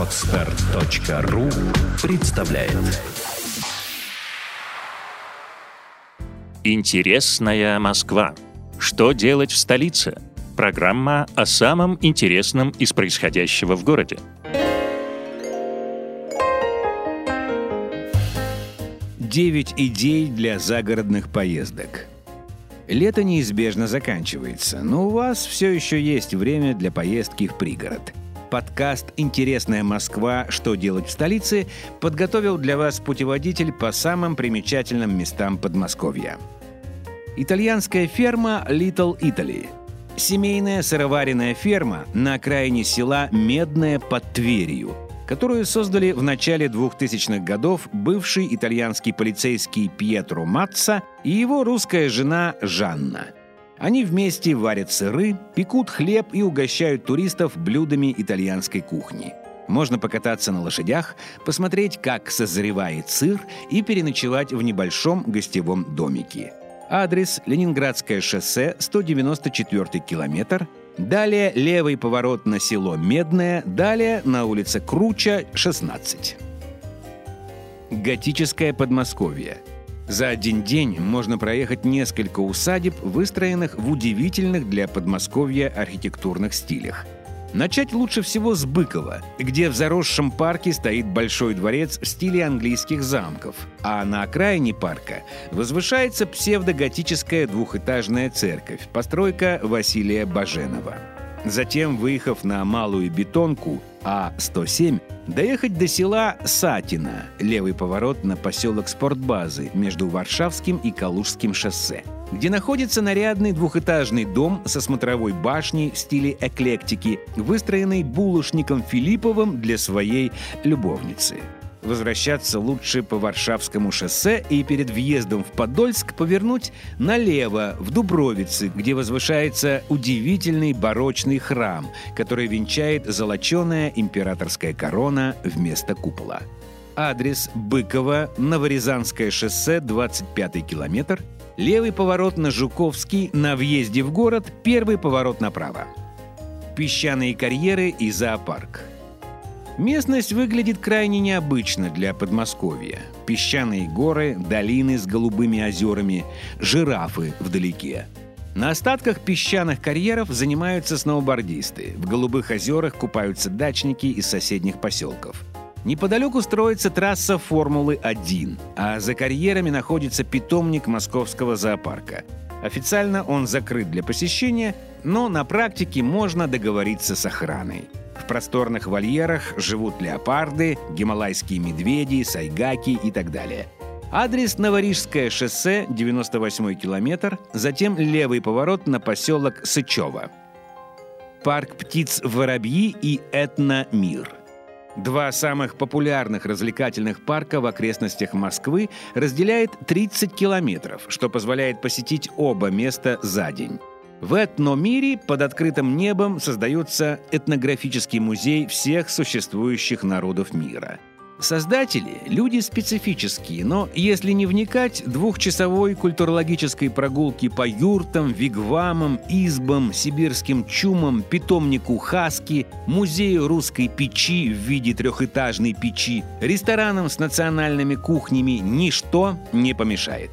Отстар.ру представляет Интересная Москва. Что делать в столице? Программа о самом интересном из происходящего в городе. Девять идей для загородных поездок. Лето неизбежно заканчивается, но у вас все еще есть время для поездки в пригород. Подкаст «Интересная Москва. Что делать в столице» подготовил для вас путеводитель по самым примечательным местам Подмосковья. Итальянская ферма Little Italy. Семейная сыроваренная ферма на окраине села Медное под Тверью – которую создали в начале 2000-х годов бывший итальянский полицейский Пьетро Матца и его русская жена Жанна. Они вместе варят сыры, пекут хлеб и угощают туристов блюдами итальянской кухни. Можно покататься на лошадях, посмотреть, как созревает сыр и переночевать в небольшом гостевом домике. Адрес – Ленинградское шоссе, 194 километр – Далее левый поворот на село Медное, далее на улице Круча, 16. Готическое Подмосковье. За один день можно проехать несколько усадеб, выстроенных в удивительных для Подмосковья архитектурных стилях – Начать лучше всего с Быкова, где в заросшем парке стоит большой дворец в стиле английских замков, а на окраине парка возвышается псевдоготическая двухэтажная церковь, постройка Василия Баженова. Затем, выехав на Малую Бетонку А-107, доехать до села Сатина, левый поворот на поселок спортбазы между Варшавским и Калужским шоссе – где находится нарядный двухэтажный дом со смотровой башней в стиле эклектики, выстроенный булочником Филипповым для своей любовницы. Возвращаться лучше по Варшавскому шоссе и перед въездом в Подольск повернуть налево, в Дубровицы, где возвышается удивительный барочный храм, который венчает золоченая императорская корона вместо купола. Адрес Быкова, Новорязанское шоссе, 25 километр – Левый поворот на Жуковский, на въезде в город первый поворот направо. Песчаные карьеры и зоопарк. Местность выглядит крайне необычно для Подмосковья. Песчаные горы, долины с голубыми озерами, жирафы вдалеке. На остатках песчаных карьеров занимаются сноубордисты. В голубых озерах купаются дачники из соседних поселков – Неподалеку строится трасса Формулы-1, а за карьерами находится питомник московского зоопарка. Официально он закрыт для посещения, но на практике можно договориться с охраной. В просторных вольерах живут леопарды, гималайские медведи, сайгаки и так далее. Адрес Новорижское шоссе, 98 километр, затем левый поворот на поселок Сычево. Парк птиц «Воробьи» и «Этно-мир». Два самых популярных развлекательных парка в окрестностях Москвы разделяет 30 километров, что позволяет посетить оба места за день. В этномире под открытым небом создается этнографический музей всех существующих народов мира – Создатели – люди специфические, но если не вникать, двухчасовой культурологической прогулки по юртам, вигвамам, избам, сибирским чумам, питомнику Хаски, музею русской печи в виде трехэтажной печи, ресторанам с национальными кухнями ничто не помешает.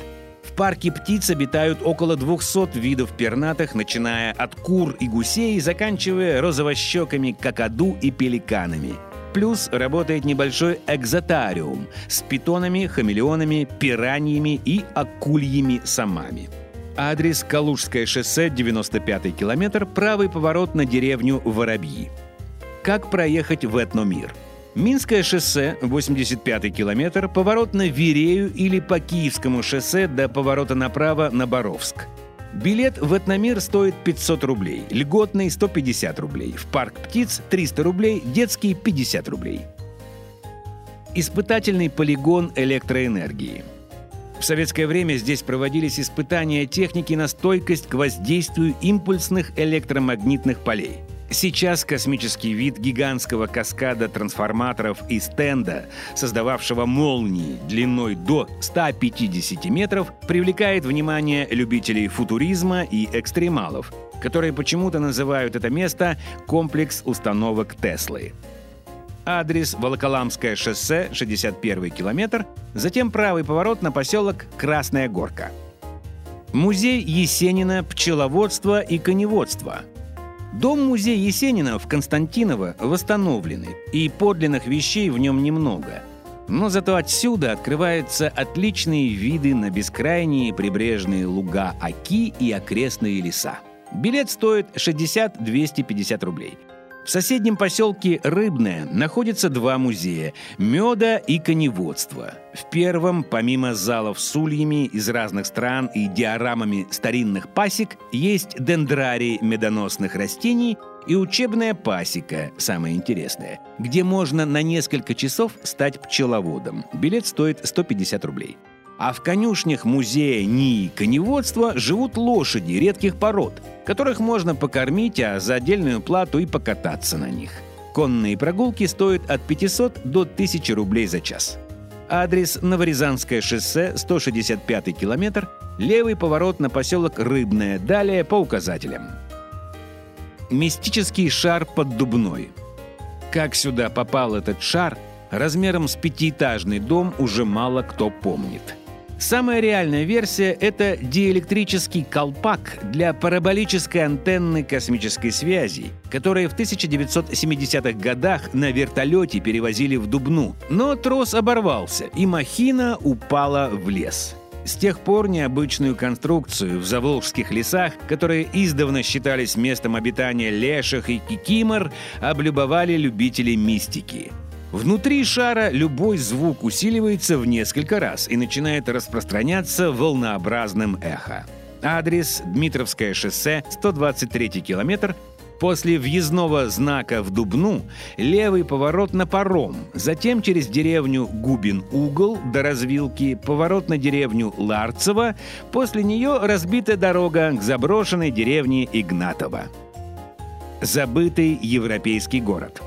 Парке птиц обитают около 200 видов пернатых, начиная от кур и гусей, заканчивая розовощеками, какаду и пеликанами – Плюс работает небольшой экзотариум с питонами, хамелеонами, пираньями и акульями самами. Адрес Калужское шоссе, 95 километр, правый поворот на деревню Воробьи. Как проехать в этномир? Минское шоссе, 85 километр, поворот на Вирею или по Киевскому шоссе до поворота направо на Боровск – Билет в Этномир стоит 500 рублей, льготный 150 рублей, в парк птиц 300 рублей, детский 50 рублей. Испытательный полигон электроэнергии. В советское время здесь проводились испытания техники на стойкость к воздействию импульсных электромагнитных полей – Сейчас космический вид гигантского каскада трансформаторов и стенда, создававшего молнии длиной до 150 метров, привлекает внимание любителей футуризма и экстремалов, которые почему-то называют это место «комплекс установок Теслы». Адрес Волоколамское шоссе, 61 километр, затем правый поворот на поселок Красная Горка. Музей Есенина пчеловодства и коневодства. Дом-музей Есенина в Константиново восстановлены, и подлинных вещей в нем немного. Но зато отсюда открываются отличные виды на бескрайние прибрежные луга Оки и окрестные леса. Билет стоит 60-250 рублей. В соседнем поселке Рыбное находятся два музея – меда и коневодства. В первом, помимо залов с ульями из разных стран и диорамами старинных пасек, есть дендрарий медоносных растений и учебная пасека, самое интересное, где можно на несколько часов стать пчеловодом. Билет стоит 150 рублей. А в конюшнях музея НИИ коневодства живут лошади редких пород, которых можно покормить, а за отдельную плату и покататься на них. Конные прогулки стоят от 500 до 1000 рублей за час. Адрес Новорязанское шоссе, 165 километр, левый поворот на поселок Рыбное, далее по указателям. Мистический шар под Дубной. Как сюда попал этот шар, размером с пятиэтажный дом уже мало кто помнит – Самая реальная версия — это диэлектрический колпак для параболической антенны космической связи, которые в 1970-х годах на вертолете перевозили в Дубну. Но трос оборвался, и махина упала в лес. С тех пор необычную конструкцию в заволжских лесах, которые издавна считались местом обитания леших и кикимор, облюбовали любители мистики — Внутри шара любой звук усиливается в несколько раз и начинает распространяться волнообразным эхо. Адрес Дмитровское шоссе, 123 километр. После въездного знака в Дубну левый поворот на паром, затем через деревню Губин-Угол до развилки, поворот на деревню Ларцево, после нее разбитая дорога к заброшенной деревне Игнатово. Забытый европейский город –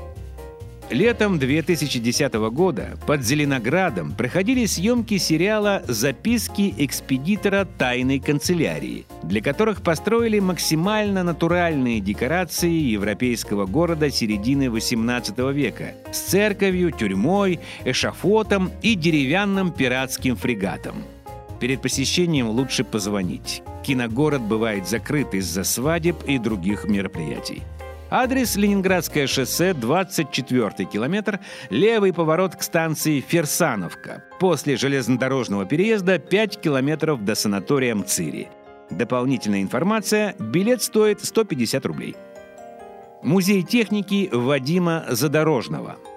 Летом 2010 года под Зеленоградом проходили съемки сериала «Записки экспедитора тайной канцелярии», для которых построили максимально натуральные декорации европейского города середины XVIII века с церковью, тюрьмой, эшафотом и деревянным пиратским фрегатом. Перед посещением лучше позвонить. Киногород бывает закрыт из-за свадеб и других мероприятий. Адрес Ленинградское шоссе, 24 километр, левый поворот к станции Ферсановка. После железнодорожного переезда 5 километров до санатория Мцири. Дополнительная информация. Билет стоит 150 рублей. Музей техники Вадима Задорожного –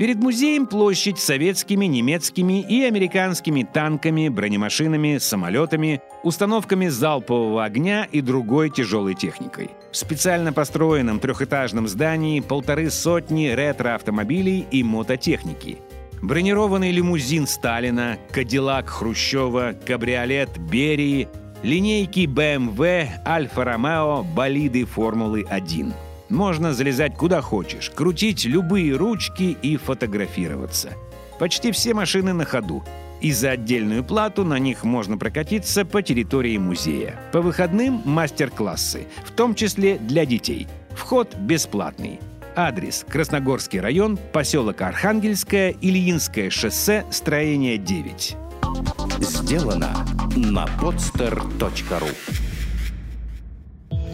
Перед музеем площадь с советскими, немецкими и американскими танками, бронемашинами, самолетами, установками залпового огня и другой тяжелой техникой. В специально построенном трехэтажном здании полторы сотни ретро-автомобилей и мототехники. Бронированный лимузин Сталина, Кадиллак Хрущева, кабриолет Берии, линейки BMW, Альфа-Ромео, болиды Формулы-1 – можно залезать куда хочешь, крутить любые ручки и фотографироваться. Почти все машины на ходу. И за отдельную плату на них можно прокатиться по территории музея. По выходным мастер-классы, в том числе для детей. Вход бесплатный. Адрес – Красногорский район, поселок Архангельское, Ильинское шоссе, строение 9. Сделано на podster.ru